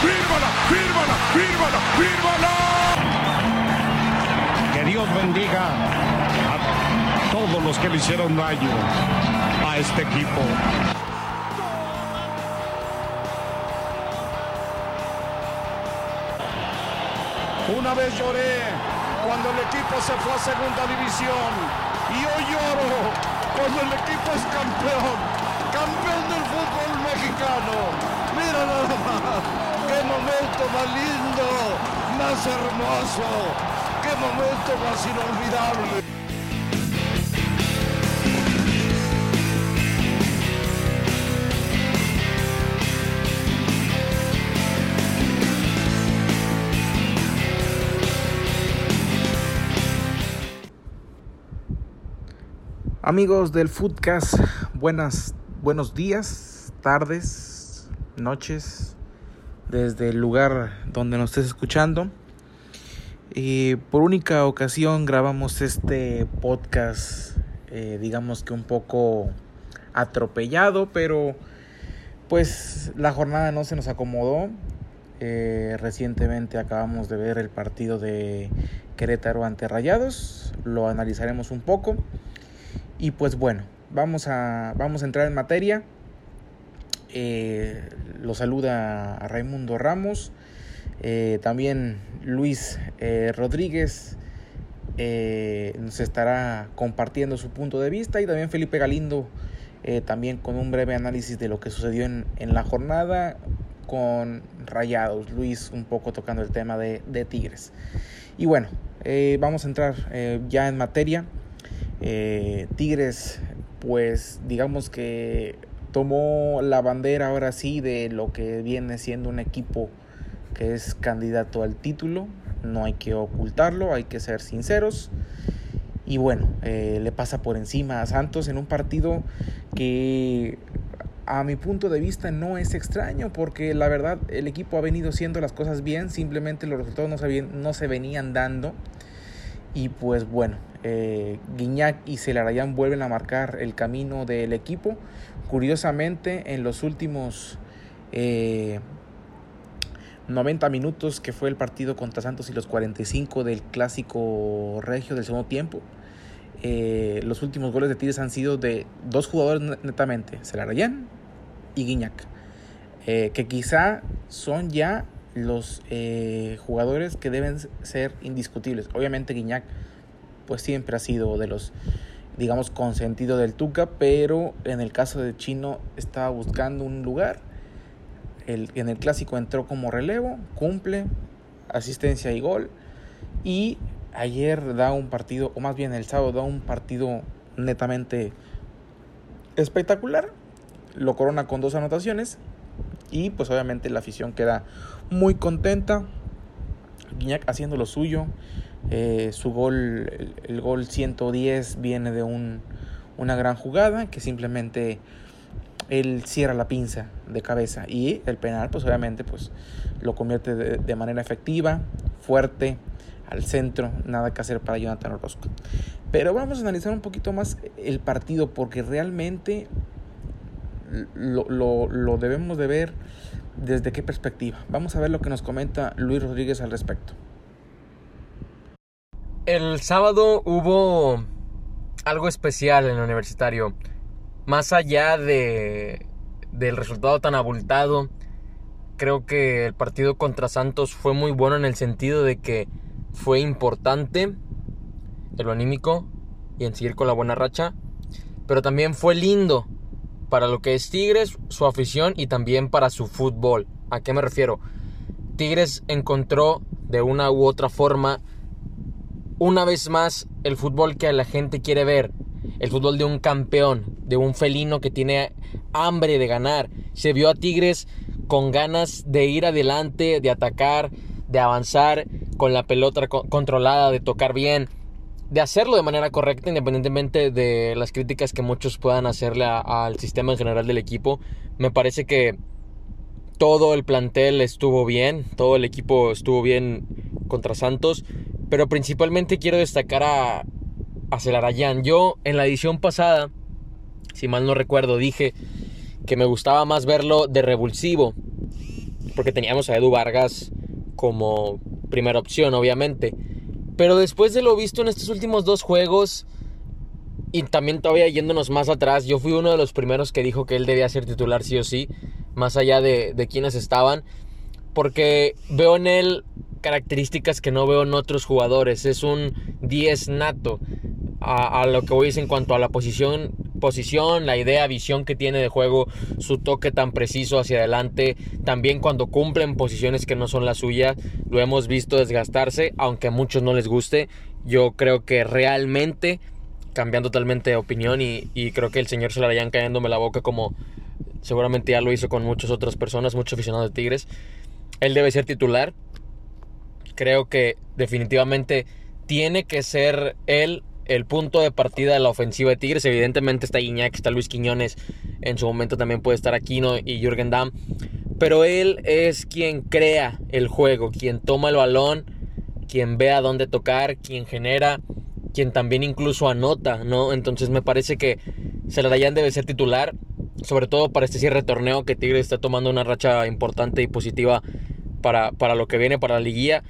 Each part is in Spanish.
fírmala, fírmala, fírmala, fírmala. Que Dios bendiga a todos los que le hicieron daño a este equipo. Una vez lloré cuando el equipo se fue a segunda división y hoy lloro cuando el equipo es campeón, campeón del fútbol mexicano. Mira nada más, qué momento más lindo, más hermoso, qué momento más inolvidable. Amigos del Foodcast, buenas, buenos días, tardes, noches, desde el lugar donde nos estés escuchando. Y por única ocasión grabamos este podcast, eh, digamos que un poco atropellado, pero pues la jornada no se nos acomodó. Eh, recientemente acabamos de ver el partido de Querétaro ante Rayados, lo analizaremos un poco. Y pues bueno, vamos a, vamos a entrar en materia. Eh, lo saluda a Raimundo Ramos, eh, también Luis eh, Rodríguez nos estará compartiendo su punto de vista y también Felipe Galindo también con un breve análisis de lo que sucedió en, en la jornada con Rayados, Luis un poco tocando el tema de, de Tigres. Y bueno, vamos a entrar ya en materia. Eh, Tigres, pues digamos que tomó la bandera ahora sí de lo que viene siendo un equipo que es candidato al título. No hay que ocultarlo, hay que ser sinceros. Y bueno, eh, le pasa por encima a Santos en un partido que a mi punto de vista no es extraño porque la verdad el equipo ha venido haciendo las cosas bien, simplemente los resultados no se, venían dando. Y pues bueno, eh, Guiñac y Celarayán vuelven a marcar el camino del equipo. Curiosamente, en los últimos 90 eh, minutos que fue el partido contra Santos y los 45 del clásico regio del segundo tiempo, eh, los últimos goles de Tigres han sido de dos jugadores netamente, Celarayán y Guiñac, que quizá son ya los eh, jugadores que deben ser indiscutibles. Obviamente Guiñac pues siempre ha sido de los digamos consentido del Tuca, pero en el caso de Chino estaba buscando un lugar. El, en el clásico entró como relevo, cumple, asistencia y gol. Y ayer da un partido, o más bien el sábado da un partido netamente espectacular. Lo corona con dos anotaciones. Y pues obviamente la afición queda muy contenta. Guiñac haciendo lo suyo. Eh, su gol, el, gol 110 viene de un, una gran jugada que simplemente él cierra la pinza de cabeza y el penal pues obviamente pues lo convierte de, manera efectiva, fuerte, al centro, nada que hacer para Jonathan Orozco. Pero vamos a analizar un poquito más el partido porque realmente lo, lo, lo debemos de ver desde qué perspectiva. Vamos a ver lo que nos comenta Luis Rodríguez al respecto. El sábado hubo algo especial en el universitario. Más allá de, del resultado tan abultado, creo que el partido contra Santos fue muy bueno en el sentido de que fue importante en lo anímico y en seguir con la buena racha, pero también fue lindo para lo que es Tigres, su afición y también para su fútbol. ¿A qué me refiero? Tigres encontró de una u otra forma una vez más el fútbol que la gente quiere ver. El fútbol de un campeón, de un felino que tiene hambre de ganar. Se vio a Tigres con ganas de ir adelante, de atacar, de avanzar con la pelota controlada, de tocar bien de hacerlo de manera correcta, independientemente de las críticas que muchos puedan hacerle al sistema en general del equipo. Me parece que todo el plantel estuvo bien, todo el equipo estuvo bien contra Santos, pero principalmente quiero destacar a, a Celarayán. Yo en la edición pasada, si mal no recuerdo, dije que me gustaba más verlo de revulsivo. porque teníamos a Edu Vargas como primera opción, obviamente. Pero después de lo visto en estos últimos dos juegos, y también todavía yéndonos más atrás, yo fui uno de los primeros que dijo que él debía ser titular sí o sí, más allá de, de quienes estaban, porque veo en él características que no veo en otros jugadores. Es un 10 nato. A, lo que voy es en cuanto a la posición, posición, la idea, visión que tiene de juego, su toque tan preciso hacia adelante. También cuando cumplen posiciones que no son las suyas, lo hemos visto desgastarse, aunque a muchos no les guste. Yo creo que realmente, cambiando totalmente de opinión, y, creo que el señor se la vayan cayéndome la boca como seguramente ya lo hizo con muchas otras personas, muchos aficionados de Tigres. Él debe ser titular creo que definitivamente tiene que ser él el punto de partida de la ofensiva de Tigres. Evidentemente está Iñak, está Luis Quiñones, en su momento también puede estar Aquino y Jürgen Damm. Pero él es quien crea el juego, quien toma el balón, quien ve a dónde tocar, quien genera, quien también incluso anota, ¿no? Entonces me parece que Celarayán debe ser titular, sobre todo para este cierre de torneo que Tigres está tomando una racha importante y positiva para, para lo que viene, para la liguilla.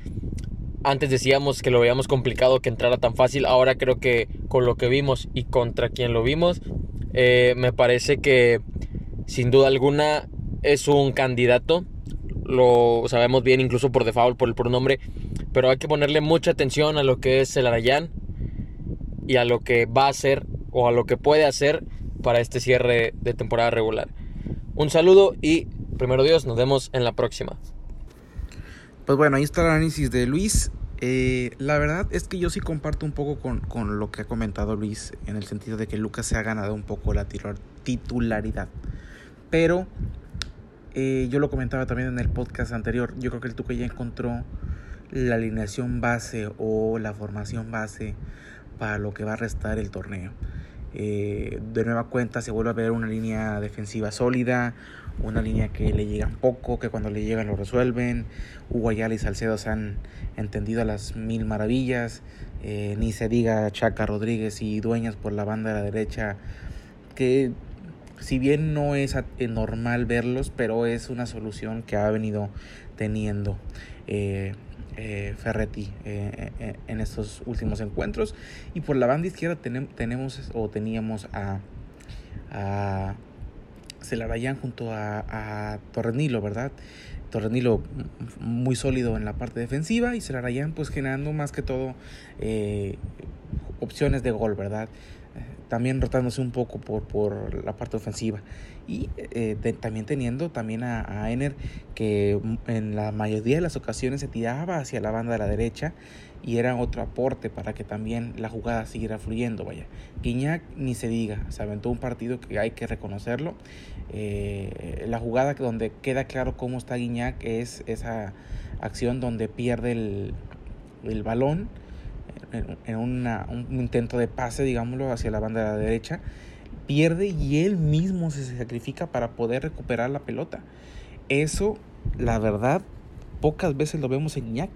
Antes decíamos que lo veíamos complicado que entrara tan fácil. Ahora creo que con lo que vimos y contra quien lo vimos, eh, me parece que sin duda alguna es un candidato. Lo sabemos bien incluso por default, por el pronombre. Pero hay que ponerle mucha atención a lo que es el Arayán y a lo que va a hacer o a lo que puede hacer para este cierre de temporada regular. Un saludo y primero Dios, nos vemos en la próxima. Pues bueno, ahí está el análisis de Luis. Eh, la verdad es que yo sí comparto un poco con, lo que ha comentado Luis, en el sentido de que Lucas se ha ganado un poco la titularidad. Pero eh, yo lo comentaba también en el podcast anterior, yo creo que el Tuca ya encontró la alineación base o la formación base para lo que va a restar el torneo. Eh, de nueva cuenta se vuelve a ver una línea defensiva sólida, una línea que le llegan poco, que cuando le llegan lo resuelven. Hugo Ayala y Salcedo se han entendido a las mil maravillas. Eh, ni se diga Chaca Rodríguez y Dueñas por la banda de la derecha, que si bien no es normal verlos, pero es una solución que ha venido teniendo. Eh, eh, Ferretti eh, eh, en estos últimos encuentros. Y por la banda izquierda tenemos o teníamos a, a Celarayán junto a, a Torrenilo, ¿verdad? Torrenilo muy sólido en la parte defensiva y Celarayán pues generando más que todo opciones de gol, ¿verdad? También rotándose un poco por, por la parte ofensiva. Y eh, también teniendo también a, a, que en la mayoría de las ocasiones se tiraba hacia la banda de la derecha y era otro aporte para que también la jugada siguiera fluyendo vaya. Guiñac ni se diga se aventó un partido que hay que reconocerlo. Eh, la jugada donde queda claro cómo está Guiñac es esa acción donde pierde el, el balón en un intento de pase, digámoslo, hacia la banda de la derecha, pierde y él mismo se sacrifica para poder recuperar la pelota. Eso, la verdad, pocas veces lo vemos en Iñak.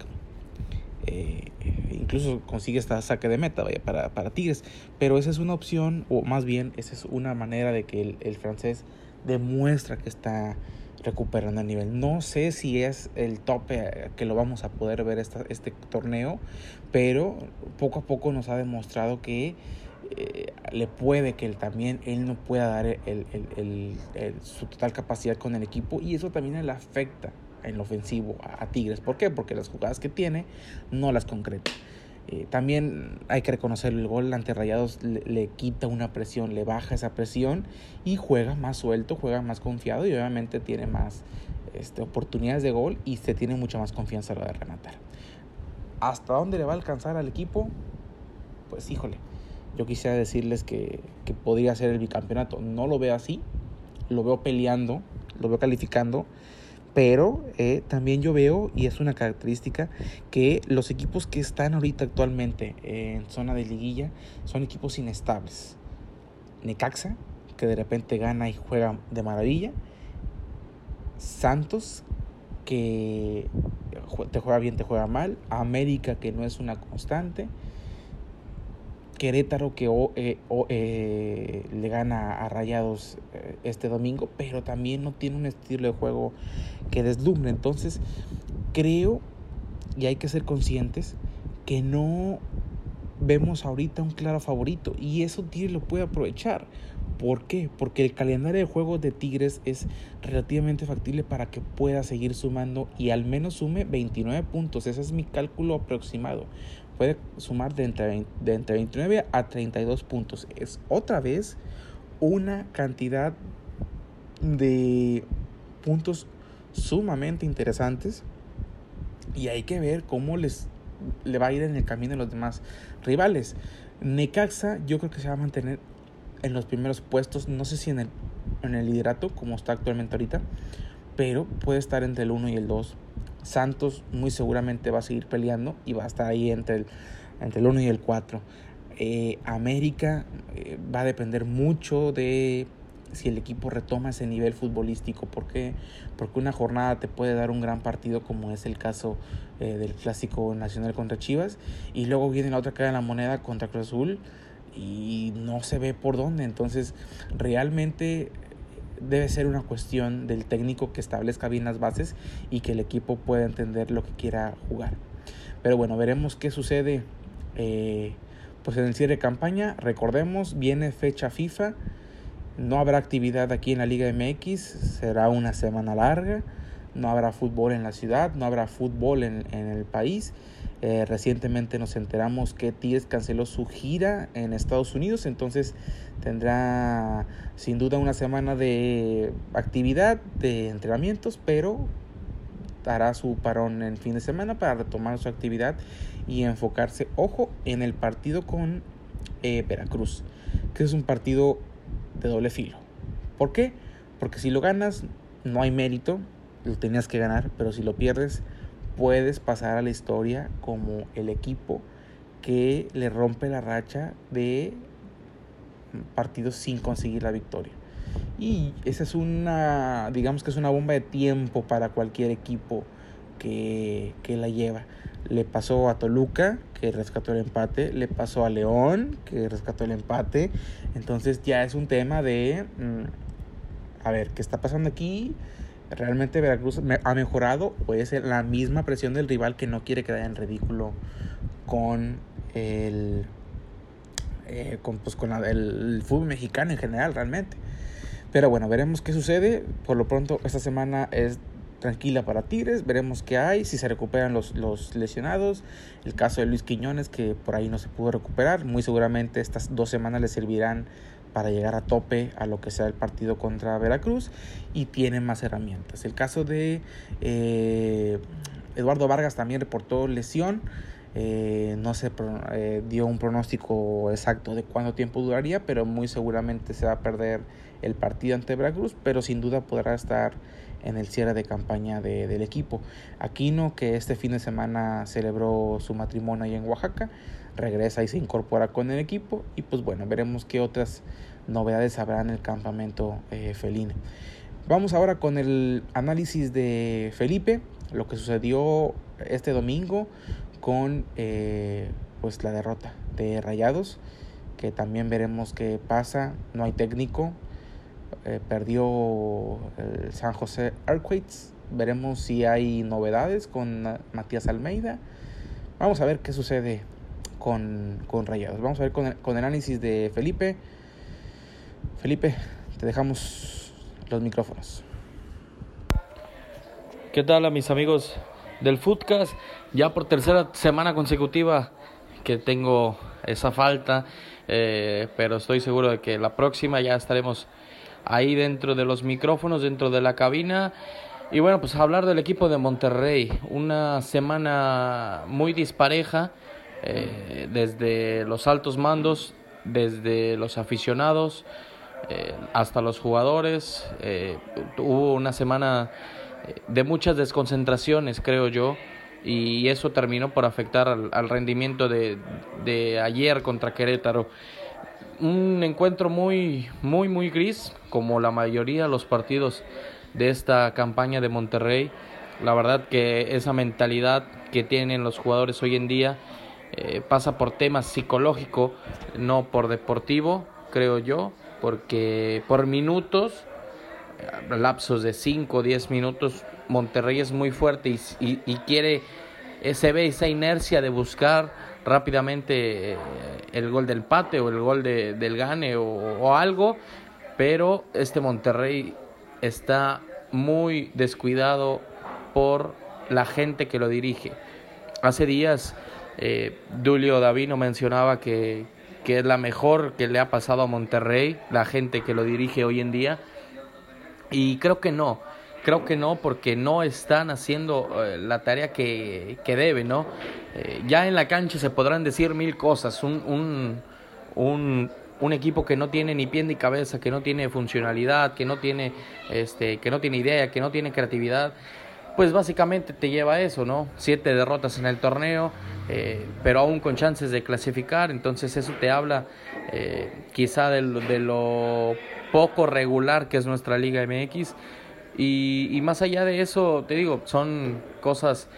Eh, incluso consigue esta saque de meta vaya, para, para, Tigres. Pero esa es una opción, o más bien, esa es una manera de que el, el francés demuestra que está recuperando el nivel. No sé si es el tope que lo vamos a poder ver esta, este torneo, pero poco a poco nos ha demostrado que eh, le puede que él también él no pueda dar el, su total capacidad con el equipo y eso también le afecta en lo ofensivo a, Tigres. ¿Por qué? Porque las jugadas que tiene no las concreta. Eh, también hay que reconocer el gol ante Rayados le, quita una presión, le baja esa presión y juega más suelto, juega más confiado y obviamente tiene más este, oportunidades de gol y se tiene mucha más confianza a la de rematar. ¿Hasta dónde le va a alcanzar al equipo? Pues híjole, yo quisiera decirles que, que podría ser el bicampeonato. No lo veo así, lo veo peleando, lo veo calificando pero eh, también yo veo, y es una característica, que los equipos que están ahorita actualmente en zona de liguilla son equipos inestables. Necaxa, que de repente gana y juega de maravilla. Santos, que te juega bien, te juega mal. América, que no es una constante. Querétaro que le gana a Rayados este domingo, pero también no tiene un estilo de juego que deslumbre. Entonces, creo, y hay que ser conscientes, que no vemos ahorita un claro favorito y eso Tigres lo puede aprovechar. ¿Por qué? Porque el calendario de juegos de Tigres es relativamente factible para que pueda seguir sumando y al menos sume 29 puntos. Ese es mi cálculo aproximado. Puede sumar de entre, de entre 29 a 32 puntos. Es otra vez una cantidad de puntos sumamente interesantes y hay que ver cómo les le va a ir en el camino de los demás rivales. Necaxa yo creo que se va a mantener en los primeros puestos, no sé si en el, en el liderato como está actualmente ahorita, pero puede estar entre el 1 y el 2. Santos muy seguramente va a seguir peleando y va a estar ahí entre el, entre el 1 y el 4. Eh, América eh, va a depender mucho de si el equipo retoma ese nivel futbolístico. ¿Por qué? Porque una jornada te puede dar un gran partido como es el caso eh, del clásico nacional contra Chivas y luego viene la otra cara de la moneda contra Cruz Azul y no se ve por dónde. Entonces realmente debe ser una cuestión del técnico que establezca bien las bases y que el equipo pueda entender lo que quiera jugar. Pero bueno, veremos qué sucede. Eh, pues en el cierre de campaña, recordemos, viene fecha FIFA no habrá actividad aquí en la Liga MX, será una semana larga, no habrá fútbol en la ciudad, no habrá fútbol en, el país. Eh, recientemente nos enteramos que Tigres canceló su gira en Estados Unidos, entonces tendrá sin duda una semana de actividad, de entrenamientos, pero hará su parón en fin de semana para retomar su actividad y enfocarse, ojo, en el partido con eh, Veracruz, que es un partido de doble filo. ¿Por qué? Porque si lo ganas, no hay mérito, lo tenías que ganar, pero si lo pierdes, puedes pasar a la historia como el equipo que le rompe la racha de partidos sin conseguir la victoria. Y esa es una, digamos que es una bomba de tiempo para cualquier equipo que, que la lleva. Le pasó a Toluca, que rescató el empate. Le pasó a León, que rescató el empate. Entonces ya es un tema de... Mm, a ver, ¿qué está pasando aquí? ¿Realmente Veracruz ha mejorado o es la misma presión del rival que no quiere quedar en ridículo con el... Eh, con, pues, con el fútbol mexicano en general realmente. Pero bueno, veremos qué sucede. Por lo pronto, esta semana es tranquila para Tigres. Veremos qué hay, si se recuperan los, los lesionados. El caso de Luis Quiñones, que por ahí no se pudo recuperar. Muy seguramente estas dos semanas le servirán para llegar a tope a lo que sea el partido contra Veracruz y tienen más herramientas. El caso de eh, Eduardo Vargas también reportó lesión. Eh, no se eh, dio un pronóstico exacto de cuánto tiempo duraría, pero muy seguramente se va a perder el partido ante Veracruz, pero sin duda podrá estar en el cierre de campaña del equipo. Aquino, que este fin de semana celebró su matrimonio ahí en Oaxaca, regresa y se incorpora con el equipo y pues bueno, veremos qué otras novedades habrá en el campamento eh, felino. Vamos ahora con el análisis de Felipe, lo que sucedió este domingo con eh, pues la derrota de Rayados, que también veremos qué pasa, no hay técnico, eh, perdió el San José Earthquakes. Veremos si hay novedades con Matías Almeida. Vamos a ver qué sucede con, con Rayados. Vamos a ver con el, con el análisis de Felipe. Felipe, te dejamos los micrófonos. ¿Qué tal a mis amigos del Footcast? Ya por tercera semana consecutiva que tengo esa falta, eh, pero estoy seguro de que la próxima ya estaremos ahí dentro de los micrófonos, dentro de la cabina. Y bueno, pues hablar del equipo de Monterrey. Una semana muy dispareja, eh, desde los altos mandos, desde los aficionados, eh, hasta los jugadores. Eh, hubo una semana de muchas desconcentraciones, creo yo. Y eso terminó por afectar al, rendimiento de ayer contra Querétaro un encuentro muy, muy, muy gris, como la mayoría de los partidos de esta campaña de Monterrey. La verdad que esa mentalidad que tienen los jugadores hoy en día eh, pasa por temas psicológico, no por deportivo, creo yo, porque por minutos, eh, lapsos de 5 o 10 minutos, Monterrey es muy fuerte y, y, quiere, eh, se ve esa inercia de buscar rápidamente el gol del pate o el gol de, del gane o, o algo, pero este Monterrey está muy descuidado por la gente que lo dirige. Hace días eh, Dulio Davino mencionaba que, que es la mejor que le ha pasado a Monterrey, la gente que lo dirige hoy en día, y creo que no. Creo que no, porque no están haciendo eh, la tarea que, que deben, ¿no? Eh, ya en la cancha se podrán decir mil cosas. Un, un, un, un, equipo que no tiene ni pie ni cabeza, que no tiene funcionalidad, que no tiene, este, que no tiene idea, que no tiene creatividad, pues básicamente te lleva a eso, ¿no? Siete derrotas en el torneo, eh, pero aún con chances de clasificar, entonces eso te habla eh, quizá de lo, poco regular que es nuestra Liga MX. Y, más allá de eso, te digo, son cosas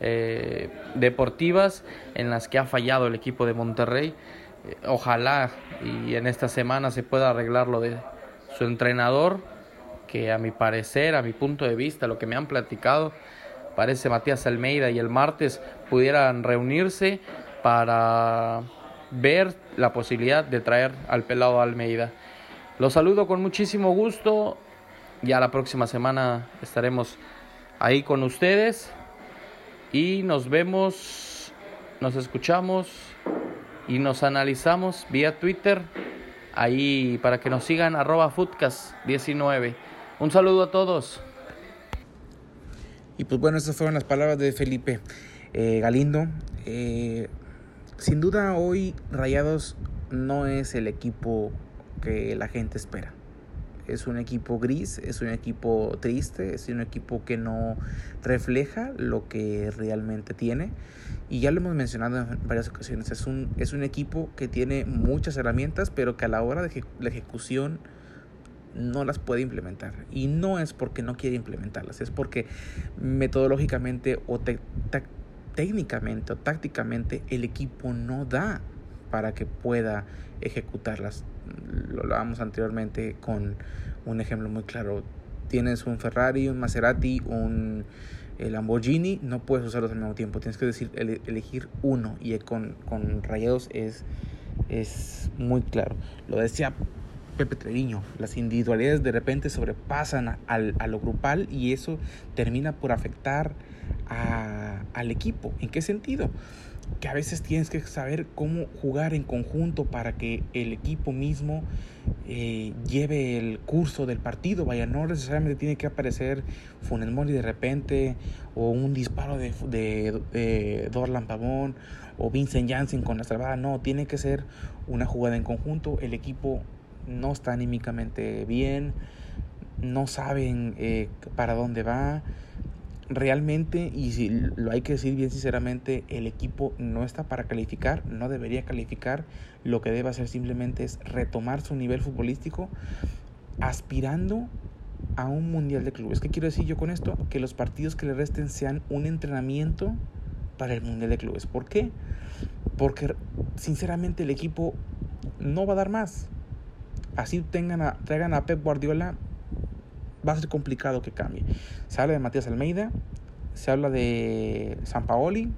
eh, deportivas en las que ha fallado el equipo de Monterrey. Ojalá y en esta semana se pueda arreglar lo de su entrenador que a mi parecer, a mi punto de vista, lo que me han platicado, parece Matías Almeida y el martes pudieran reunirse para ver la posibilidad de traer al pelado Almeida. Los saludo con muchísimo gusto. Ya la próxima semana estaremos ahí con ustedes y nos vemos, nos escuchamos y nos analizamos vía Twitter ahí para que nos sigan arroba foodcast19. Un saludo a todos. Y pues bueno, esas fueron las palabras de Felipe eh, Galindo. Eh, sin duda hoy Rayados no es el equipo que la gente espera. Es un equipo gris, es un equipo triste, es un equipo que no refleja lo que realmente tiene. Y ya lo hemos mencionado en varias ocasiones, es un, es un equipo que tiene muchas herramientas, pero que a la hora de la ejecución no las puede implementar. Y no es porque no quiere implementarlas, es porque metodológicamente o técnicamente o tácticamente el equipo no da para que pueda ejecutarlas. Lo hablábamos anteriormente con un ejemplo muy claro. Tienes un Ferrari, un Maserati, un Lamborghini, no puedes usarlos al mismo tiempo. Tienes que decir, elegir uno. Y con, con Rayados es, es muy claro. Lo decía Pepe Treviño. Las individualidades de repente sobrepasan a, lo grupal y eso termina por afectar al equipo. ¿En qué sentido? Que a veces tienes que saber cómo jugar en conjunto para que el equipo mismo eh, lleve el curso del partido. Vaya, no necesariamente tiene que aparecer Funes Mori de repente o un disparo de, de, de Dorlan Pavón o Vincent Janssen con la salvada. No, tiene que ser una jugada en conjunto. El equipo no está anímicamente bien, no saben eh, para dónde va. Realmente, y si lo hay que decir bien sinceramente, el equipo no está para calificar, no debería calificar. Lo que debe hacer simplemente es retomar su nivel futbolístico aspirando a un mundial de clubes. ¿Qué quiero decir yo con esto? Que los partidos que le resten sean un entrenamiento para el mundial de clubes. ¿Por qué? Porque sinceramente el equipo no va a dar más así tengan traigan a Pep Guardiola, va a ser complicado que cambie. Se habla de Matías Almeida, se habla de San Paoli,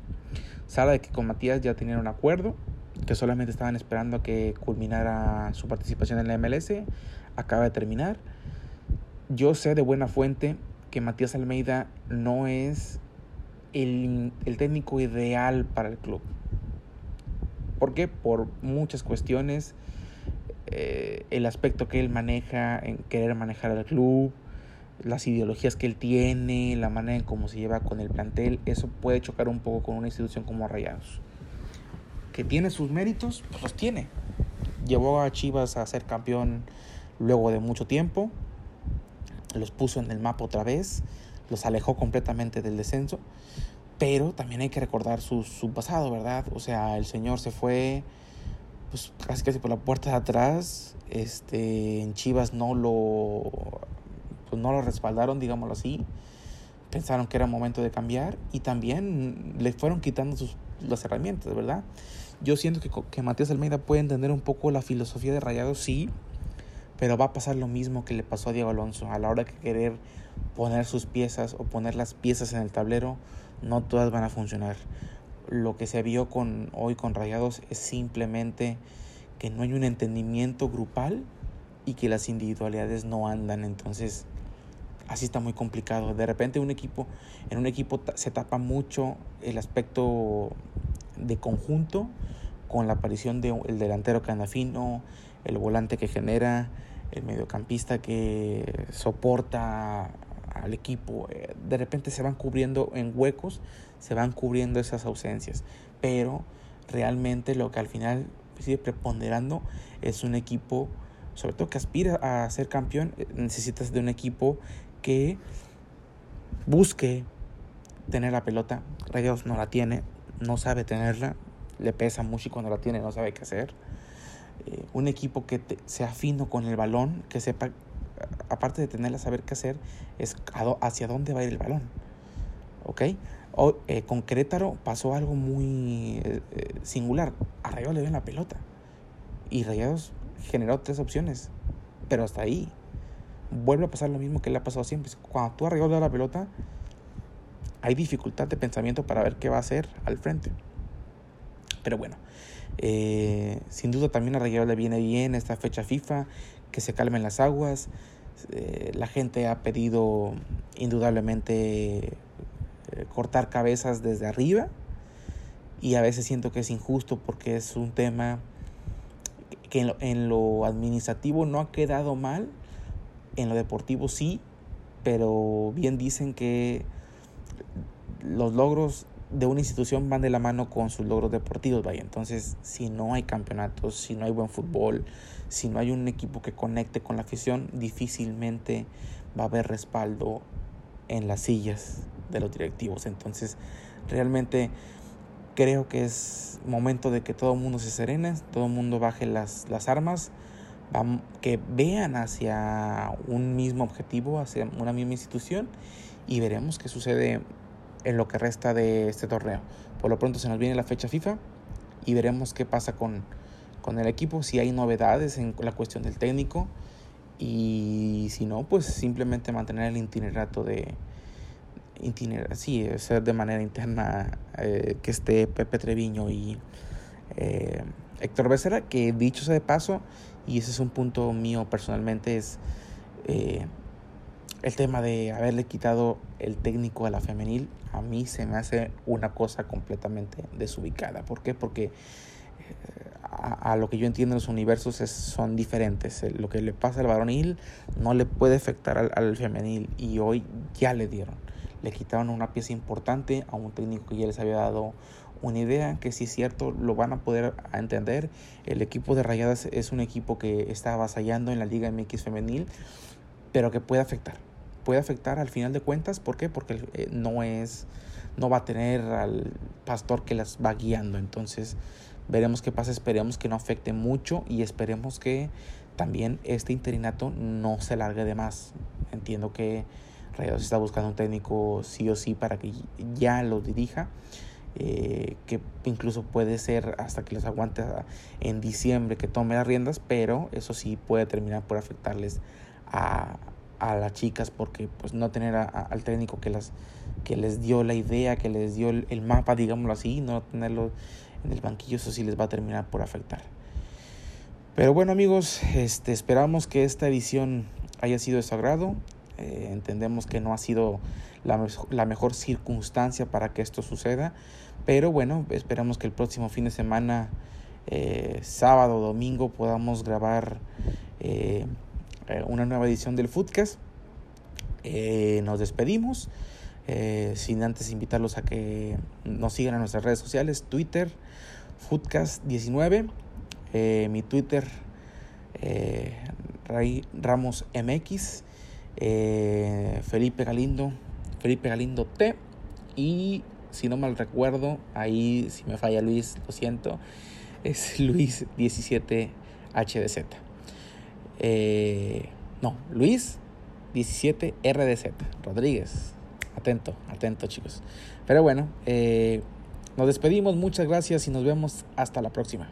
se habla de que con Matías ya tenían un acuerdo, que solamente estaban esperando a que culminara su participación en la MLS, acaba de terminar. Yo sé de buena fuente que Matías Almeida no es el, el técnico ideal para el club. ¿Por qué? Por muchas cuestiones eh, el aspecto que él maneja en querer manejar al club, las ideologías que él tiene, la manera en cómo se lleva con el plantel, eso puede chocar un poco con una institución como Rayados. Que tiene sus méritos, pues los tiene. Llevó a Chivas a ser campeón luego de mucho tiempo, los puso en el mapa otra vez, los alejó completamente del descenso, pero también hay que recordar su, su pasado, ¿verdad? O sea, el señor se fue pues casi casi por la puerta de atrás. Este, en Chivas no lo, pues no lo respaldaron, digámoslo así. Pensaron que era momento de cambiar y también le fueron quitando sus las herramientas, ¿verdad? Yo siento que, que Matías Almeida puede entender un poco la filosofía de Rayados, sí, pero va a pasar lo mismo que le pasó a Diego Alonso. A la hora de querer poner sus piezas o poner las piezas en el tablero, no todas van a funcionar. Lo que se vio con, hoy con Rayados es simplemente que no hay un entendimiento grupal y que las individualidades no andan. Entonces, así está muy complicado. De repente un equipo, en un equipo se tapa mucho el aspecto de conjunto con la aparición del delantero que anda fino, el volante que genera, el mediocampista que soporta al equipo. De repente se van cubriendo en huecos, se van cubriendo esas ausencias. Pero realmente lo que al final sigue preponderando es un equipo, sobre todo que aspira a ser campeón, eh, necesitas de un equipo que busque tener la pelota. Rayos no la tiene, no sabe tenerla, le pesa mucho y cuando la tiene no sabe qué hacer. Eh, un equipo que sea fino con el balón, que sepa, aparte de tenerla, saber qué hacer, es hacia dónde va a ir el balón. ¿Ok? O, eh, con Querétaro pasó algo muy eh, singular. A Rayados le ven la pelota. Y Rayados generó tres opciones. Pero hasta ahí vuelve a pasar lo mismo que le ha pasado siempre. Cuando tú arriesgas la pelota, hay dificultad de pensamiento para ver qué va a hacer al frente. Pero bueno, eh, sin duda también a Rayados le viene bien esta fecha FIFA, que se calmen las aguas. Eh, la gente ha pedido indudablemente eh, cortar cabezas desde arriba y a veces siento que es injusto porque es un tema que en lo administrativo no ha quedado mal, en lo deportivo sí, pero bien dicen que los logros de una institución van de la mano con sus logros deportivos, vaya. Entonces, si no hay campeonatos, si no hay buen fútbol, si no hay un equipo que conecte con la afición, difícilmente va a haber respaldo en las sillas de los directivos. Entonces, realmente creo que es momento de que todo el mundo se serene, todo el mundo baje las, las armas que vean hacia un mismo objetivo, hacia una misma institución y veremos qué sucede en lo que resta de este torneo. Por lo pronto se nos viene la fecha FIFA y veremos qué pasa con, con el equipo, si hay novedades en la cuestión del técnico y si no, pues simplemente mantener el itinerato de sí, ser de manera interna eh, que esté Pepe Treviño y eh, Héctor Becerra, que dicho sea de paso, y ese es un punto mío personalmente, es eh, el tema de haberle quitado el técnico a la femenil, a mí se me hace una cosa completamente desubicada. ¿Por qué? Porque a, lo que yo entiendo los universos son diferentes. Lo que le pasa al varonil no le puede afectar al, femenil y hoy ya le dieron. Le quitaron una pieza importante a un técnico que ya les había dado una idea que si es cierto lo van a poder entender. El equipo de Rayadas es un equipo que está avasallando en la Liga MX femenil, pero que puede afectar. Puede afectar al final de cuentas, ¿por qué? Porque eh, no es no va a tener al pastor que las va guiando. Entonces, veremos qué pasa, esperemos que no afecte mucho y esperemos que también este interinato no se largue de más. Entiendo que Rayados está buscando un técnico sí o sí para que ya lo dirija eh, que incluso puede ser hasta que los aguante en diciembre que tome las riendas, pero eso sí puede terminar por afectarles a, a las chicas porque pues no tener al técnico que las que les dio la idea, que les dio el, mapa, digámoslo así, no tenerlo en el banquillo, eso sí les va a terminar por afectar. Pero bueno amigos, este, esperamos que esta edición haya sido de su agrado. Eh, entendemos que no ha sido la, mejor circunstancia para que esto suceda, pero bueno, esperamos que el próximo fin de semana, eh, sábado domingo, podamos grabar eh, una nueva edición del Foodcast. nos despedimos. sin antes invitarlos a que nos sigan en nuestras redes sociales, Twitter, Foodcast19, mi Twitter, Ramos MX, eh, Felipe Galindo, Felipe Galindo T. Y si no mal recuerdo, ahí si me falla Luis, lo siento, es Luis 17HDZ. Eh, no, Luis 17RDZ, Rodríguez. Atento, atento chicos. Pero bueno, eh, Nos despedimos, muchas gracias y nos vemos hasta la próxima.